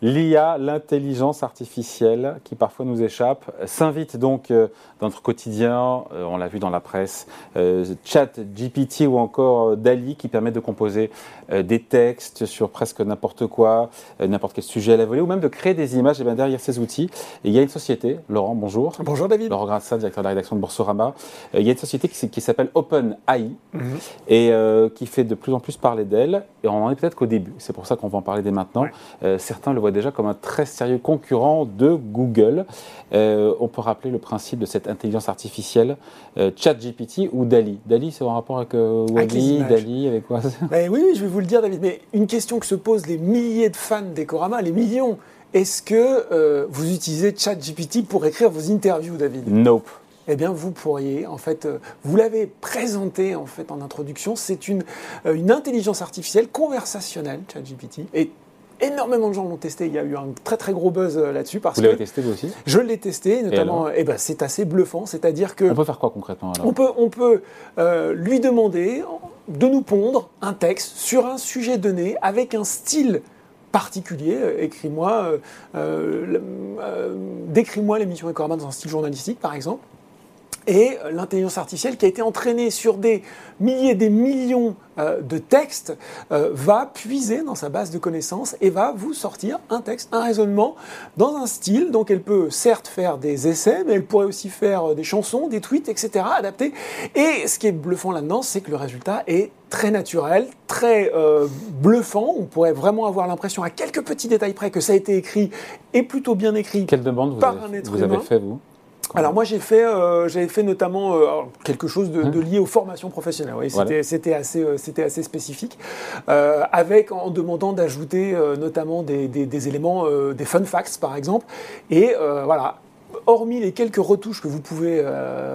L'IA, l'intelligence artificielle, qui parfois nous échappe, s'invite donc euh, dans notre quotidien, euh, on l'a vu dans la presse, euh, chat GPT ou encore DALI qui permet de composer des textes sur presque n'importe quoi, n'importe quel sujet à la volée, ou même de créer des images. Et bien derrière ces outils, il y a une société, Laurent, bonjour. Bonjour David. Laurent Grassin, directeur de la rédaction de Boursorama. il y a une société qui, s'appelle OpenAI mhm. et qui fait de plus en plus parler d'elle. Et on en est peut-être qu'au début. C'est pour ça qu'on va en parler dès maintenant. certains le voient déjà comme un très sérieux concurrent de Google. Euh, on peut rappeler le principe de cette intelligence artificielle, euh, ChatGPT ou DALI. DALI, c'est en rapport avec euh, Wally, DALI, avec quoi ben oui, je vais vous le dire, David. Mais une question que se posent les milliers de fans d'Ecorama, les millions. Est-ce que vous utilisez ChatGPT pour écrire vos interviews, David? Nope eh bien, vous pourriez, en fait, vous l'avez présenté en fait en introduction, c'est une, une intelligence artificielle conversationnelle, ChatGPT, et énormément de gens l'ont testé. Il y a eu un très très gros buzz euh, là-dessus. Vous l'avez testé vous aussi? Je l'ai testé, notamment. Et, eh ben, c'est assez bluffant. C'est-à-dire que. On peut faire quoi concrètement On peut, on peut euh, lui demander de nous pondre un texte sur un sujet donné avec un style particulier. Euh, écris-moi, décris-moi l'émission Ecorama dans un style journalistique, par exemple et l'intelligence artificielle qui a été entraînée sur des milliers, des millions euh, de textes euh, va puiser dans sa base de connaissances et va vous sortir un texte, un raisonnement dans un style. Donc elle peut certes faire des essais, mais elle pourrait aussi faire euh, des chansons, des tweets, etc. adaptés. Et ce qui est bluffant là-dedans, c'est que le résultat est très naturel, très bluffant. On pourrait vraiment avoir l'impression à quelques petits détails près que ça a été écrit et plutôt bien écrit Quelle demande vous par un être vous avez fait vous? Alors moi j'ai fait, euh, j'avais fait notamment euh, quelque chose de, de, lié aux formations professionnelles. Oui, c'était assez, euh, c'était assez spécifique, avec en demandant d'ajouter notamment des, des, des éléments, des fun facts par exemple. Et voilà, hormis les quelques retouches que vous pouvez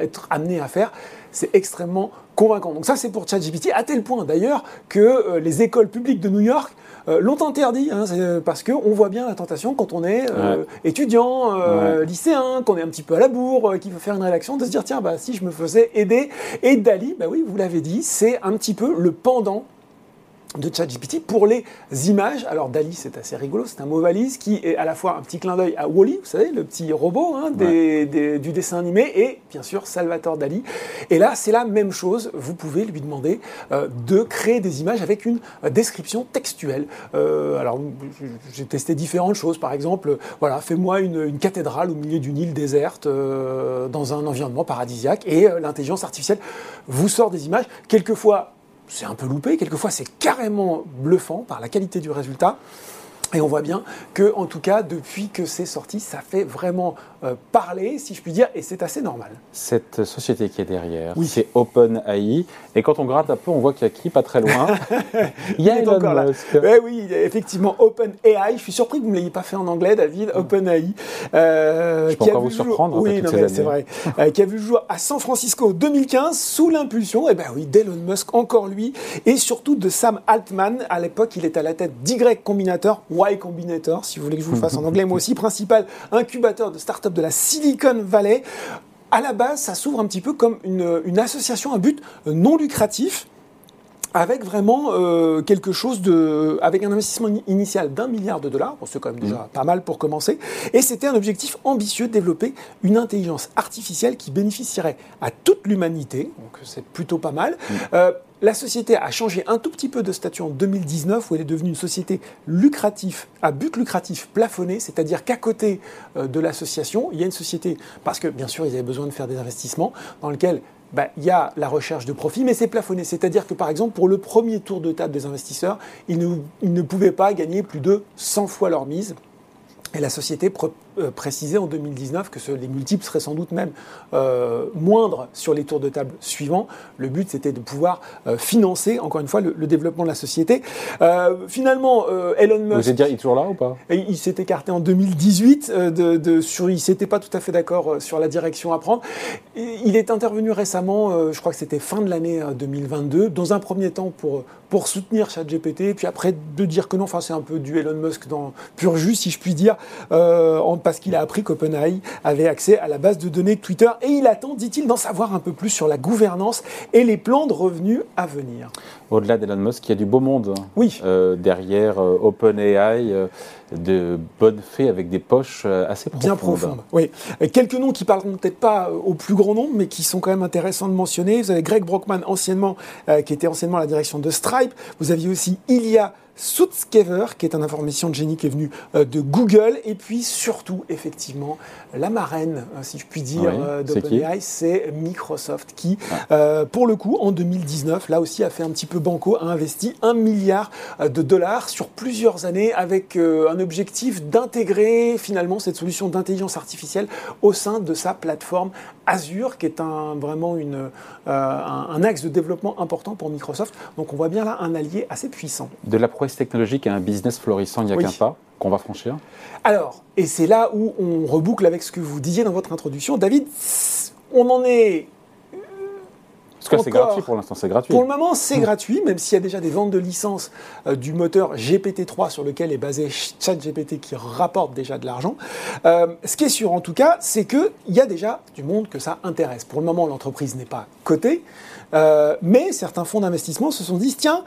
être amené à faire, c'est extrêmement convaincant. Donc ça c'est pour ChatGPT, à tel point d'ailleurs que les écoles publiques de New York euh, l'ont interdit, hein, parce qu'on voit bien la tentation quand on est euh, étudiant, euh, lycéen, qu'on est un petit peu à la bourre, qui veut faire une rédaction, de se dire tiens, bah, si je me faisais aider. Et Dali, bah oui, vous l'avez dit, c'est un petit peu le pendant de ChatGPT pour les images. Alors Dali, c'est assez rigolo, c'est un mot valise qui est à la fois un petit clin d'œil à Wally, vous savez, le petit robot hein, du dessin animé, et bien sûr Salvatore Dali. Et là, c'est la même chose. Vous pouvez lui demander euh, de créer des images avec une euh, description textuelle. Euh, alors, j'ai testé différentes choses. Par exemple, voilà, fais-moi une, une, cathédrale au milieu d'une île déserte dans un environnement paradisiaque, et l'intelligence artificielle vous sort des images. Quelquefois c'est un peu loupé, quelquefois c'est carrément bluffant par la qualité du résultat. Et on voit bien que, en tout cas, depuis que c'est sorti, ça fait vraiment euh, parler, si je puis dire, et c'est assez normal. Cette société qui est derrière, oui. c'est OpenAI. Et quand on gratte un peu, on voit qu'il y a qui pas très loin Il y a Elon Musk. oui, effectivement, OpenAI. Je suis surpris que vous ne l'ayez pas fait en anglais, David. OpenAI. Euh, je peux encore vous surprendre. Oui, c'est vrai. Euh, qui a vu le jour à San Francisco en 2015 sous l'impulsion, eh ben oui, d'Elon Musk, encore lui, et surtout de Sam Altman. À l'époque, il est à la tête d'Y Combinator Y Combinator, si vous voulez que je vous fasse en anglais, moi aussi, principal incubateur de start-up de la Silicon Valley. À la base, ça s'ouvre un petit peu comme une, association à but non lucratif avec vraiment euh, quelque chose de, avec un investissement initial d'un milliard de dollars, bon, c'est quand même déjà mmh. pas mal pour commencer, et c'était un objectif ambitieux de développer une intelligence artificielle qui bénéficierait à toute l'humanité, donc c'est plutôt pas mal. Mmh. Euh, la société a changé un tout petit peu de statut en 2019 où elle est devenue une société lucrative, à but lucratif plafonné, c'est-à-dire qu'à côté euh, de l'association, il y a une société, parce que bien sûr ils avaient besoin de faire des investissements, dans lequel bah, il y a la recherche de profit, mais c'est plafonné. C'est-à-dire que par exemple, pour le premier tour de table des investisseurs, ils ne, ils ne pouvaient pas gagner plus de 100 fois leur mise. Et la société euh, précisait en 2019 que les multiples seraient sans doute même euh, moindres sur les tours de table suivants. Le but, c'était de pouvoir euh, financer, encore une fois, le, développement de la société. finalement, Elon Musk... Vous êtes dire, il est toujours là ou pas? Il s'est écarté en 2018. De, de, sur, il ne s'était pas tout à fait d'accord sur la direction à prendre. Il est intervenu récemment, je crois que c'était fin de l'année 2022, dans un premier temps pour, pour soutenir ChatGPT, puis après de dire que non, enfin c'est un peu du Elon Musk dans pur jus, si je puis dire, en parce qu'il a appris qu'OpenAI avait accès à la base de données de Twitter et il attend, dit-il, d'en savoir un peu plus sur la gouvernance et les plans de revenus à venir. Au-delà d'Elon Musk, il y a du beau monde oui. derrière OpenAI de bonnes fées avec des poches euh, assez profondes. Bien profondes, oui. Quelques noms qui parleront peut-être pas au plus grand nombre, mais qui sont quand même intéressants de mentionner. Vous avez Greg Brockman, anciennement, euh, qui était anciennement à la direction de Stripe. Vous aviez aussi Ilya Sutskever, qui est un information de génie qui est venu euh, de Google, et puis surtout, effectivement, la marraine, euh, si je puis dire, euh, d'OpenAI, c'est Microsoft, qui, ah. pour le coup, en 2019, là aussi, a fait un petit peu banco, a investi un milliard de dollars sur plusieurs années, avec un objectif d'intégrer finalement cette solution d'intelligence artificielle au sein de sa plateforme Azure, qui est un, vraiment une, un, axe de développement important pour Microsoft. Donc on voit bien là un allié assez puissant. De la technologique et un business florissant, il n'y a qu'un pas qu'on va franchir Alors, et c'est là où on reboucle avec ce que vous disiez dans votre introduction. David, on en est parce que c'est gratuit pour l'instant, c'est gratuit. Pour le moment, c'est gratuit, même s'il y a déjà des ventes de licences euh, du moteur GPT-3 sur lequel est basé ChatGPT qui rapporte déjà de l'argent. Euh, ce qui est sûr en tout cas, c'est qu'il y a déjà du monde que ça intéresse. Pour le moment, l'entreprise n'est pas cotée. Euh, mais certains fonds d'investissement se sont dit, tiens,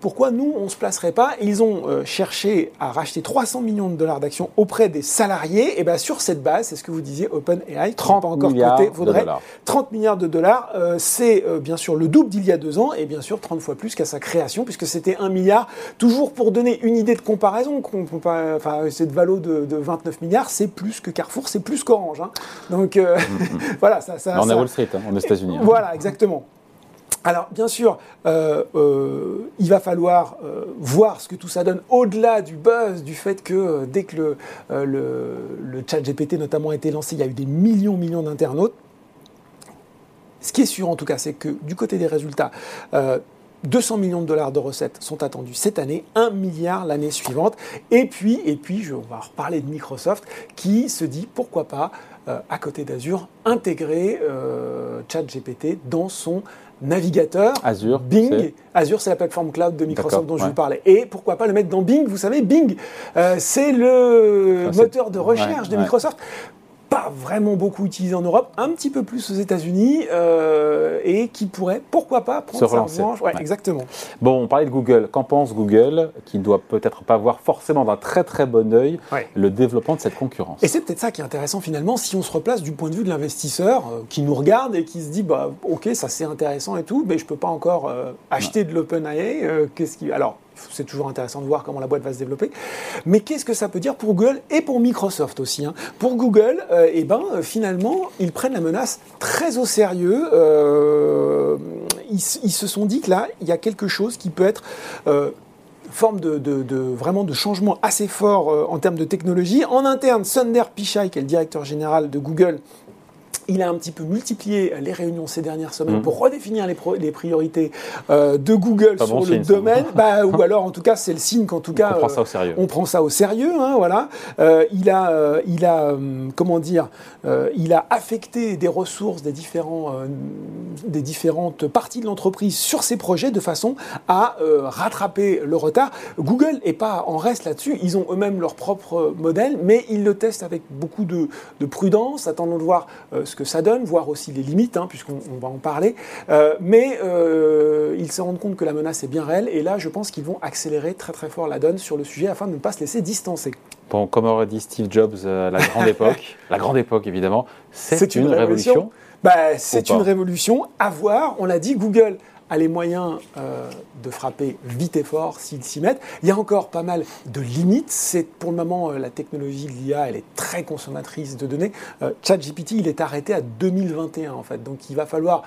pourquoi nous, on ne se placerait pas? Ils ont euh, cherché à racheter 300 millions de dollars d'actions auprès des salariés. Et bien sur cette base, c'est ce que vous disiez, OpenAI, 30 encore côté, vaudrait 30 milliards de dollars. Euh, c'est bien sûr le double d'il y a deux ans et bien sûr 30 fois plus qu'à sa création, puisque c'était un milliard. Toujours pour donner une idée de comparaison, enfin, cette valo de, de 29 milliards, c'est plus que Carrefour, c'est plus qu'Orange. Hein. Donc voilà, ça. ça on est Wall Street, hein, on est aux États-Unis. Hein. Voilà, exactement. Alors, bien sûr, euh, euh, il va falloir euh, voir ce que tout ça donne au-delà du buzz, du fait que dès que le, chat GPT notamment a été lancé, il y a eu des millions, millions d'internautes. Ce qui est sûr en tout cas, c'est que du côté des résultats, 200 millions de dollars de recettes sont attendus cette année, 1 milliard l'année suivante. Et puis, et puis je, on va reparler de Microsoft qui se dit pourquoi pas, à côté d'Azure, intégrer ChatGPT dans son navigateur. Azure. Bing. Azure, c'est la plateforme cloud de Microsoft dont je vous parlais. Et pourquoi pas le mettre dans Bing? Vous savez, Bing, euh, c'est le moteur de recherche de Microsoft pas vraiment beaucoup utilisé en Europe, un petit peu plus aux États-Unis, euh, et qui pourrait, pourquoi pas, prendre sa revanche. Ouais, Exactement. Bon, on parlait de Google. Qu'en pense Google, qui ne doit peut-être pas voir forcément d'un très très bon œil le développement de cette concurrence? Et c'est peut-être ça qui est intéressant finalement, si on se replace du point de vue de l'investisseur euh, qui nous regarde et qui se dit, bah, ok, ça c'est intéressant et tout, mais je peux pas encore euh, acheter de l'OpenAI. qu'est-ce qui... Alors, c'est toujours intéressant de voir comment la boîte va se développer. Mais qu'est-ce que ça peut dire pour Google et pour Microsoft aussi hein? Pour Google, euh, eh ben, euh, finalement, ils prennent la menace très au sérieux. Euh, ils, se sont dit que là, il y a quelque chose qui peut être forme de, vraiment de changement assez fort en termes de technologie. En interne, Sundar Pichai, qui est le directeur général de Google, il a un petit peu multiplié les réunions ces dernières semaines mmh. pour redéfinir les, les priorités euh, de Google sur le domaine. Bah, ou alors, en tout cas, c'est le signe qu'en tout cas, on prend ça au sérieux. On prend ça au sérieux, hein, voilà. Euh, il a, euh, il a comment dire, il a affecté des ressources des différents, des différentes parties de l'entreprise sur ses projets de façon à rattraper le retard. Google n'est pas en reste là-dessus. Ils ont eux-mêmes leur propre modèle, mais ils le testent avec beaucoup de, de prudence. Attendons de voir ce que ça donne, voir aussi les limites, hein, puisqu'on va en parler. Euh, mais euh, ils se rendent compte que la menace est bien réelle, et là, je pense qu'ils vont accélérer très très fort la donne sur le sujet afin de ne pas se laisser distancer. Bon, comme aurait dit Steve Jobs à la grande époque, la grande époque évidemment, c'est une, révolution. Bah, c'est une révolution à voir. On l'a dit, Google a les moyens euh, de frapper vite et fort s'ils s'y mettent. Il y a encore pas mal de limites. C'est pour le moment euh, la technologie de l'IA, elle est très consommatrice de données. Euh, ChatGPT, il est arrêté à 2021 en fait. Donc il va falloir,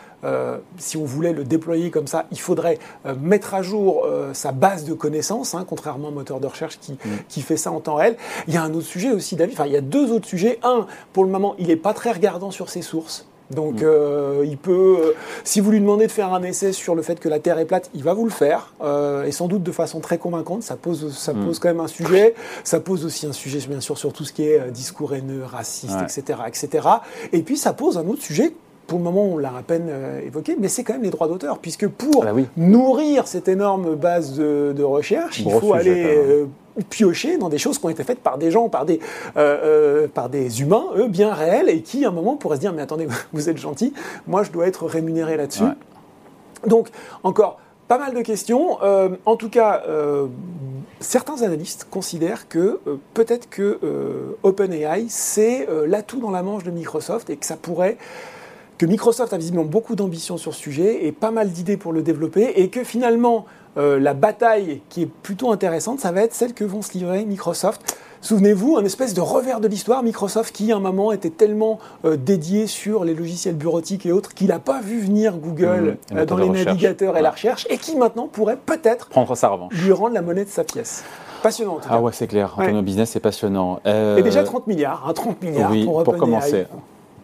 si on voulait le déployer comme ça, il faudrait mettre à jour sa base de connaissances, hein, contrairement à un moteur de recherche qui, qui fait ça en temps réel. Il y a un autre sujet aussi, David. Enfin, il y a deux autres sujets. Un, pour le moment, il n'est pas très regardant sur ses sources. Donc euh, il peut, euh, si vous lui demandez de faire un essai sur le fait que la Terre est plate, il va vous le faire, euh, et sans doute de façon très convaincante. Ça pose, ça mm. pose quand même un sujet. Ça pose aussi un sujet, bien sûr, sur tout ce qui est discours haineux, raciste, etc., etc. Et puis ça pose un autre sujet pour le moment, on l'a à peine évoqué, mais c'est quand même les droits d'auteur, puisque pour ah bah nourrir cette énorme base de, recherche, il faut aller piocher dans des choses qui ont été faites par des gens, par des, par des humains, eux, bien réels, et qui, à un moment, pourraient se dire, mais attendez, vous êtes gentil, moi, je dois être rémunéré là-dessus. Donc, encore, pas mal de questions. Euh, en tout cas, euh, certains analystes considèrent que euh, peut-être que OpenAI, c'est l'atout dans la manche de Microsoft et que ça pourrait que Microsoft a visiblement beaucoup d'ambition sur ce sujet et pas mal d'idées pour le développer et que finalement la bataille qui est plutôt intéressante, ça va être celle que vont se livrer Microsoft Souvenez-vous, un espèce de revers de l'histoire, Microsoft qui à un moment était tellement euh, dédié sur les logiciels bureautiques et autres qu'il n'a pas vu venir Google mmh, euh, dans les navigateurs et la recherche et qui maintenant pourrait peut-être prendre sa revanche, lui rendre la monnaie de sa pièce. Passionnant. ah ouais, c'est clair. En business, c'est passionnant. Et déjà 30 milliards, 30 hein, milliards pour, pour commencer.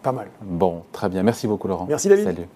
Pas mal. Bon, très bien. Merci beaucoup, Laurent. Merci, David. Salut.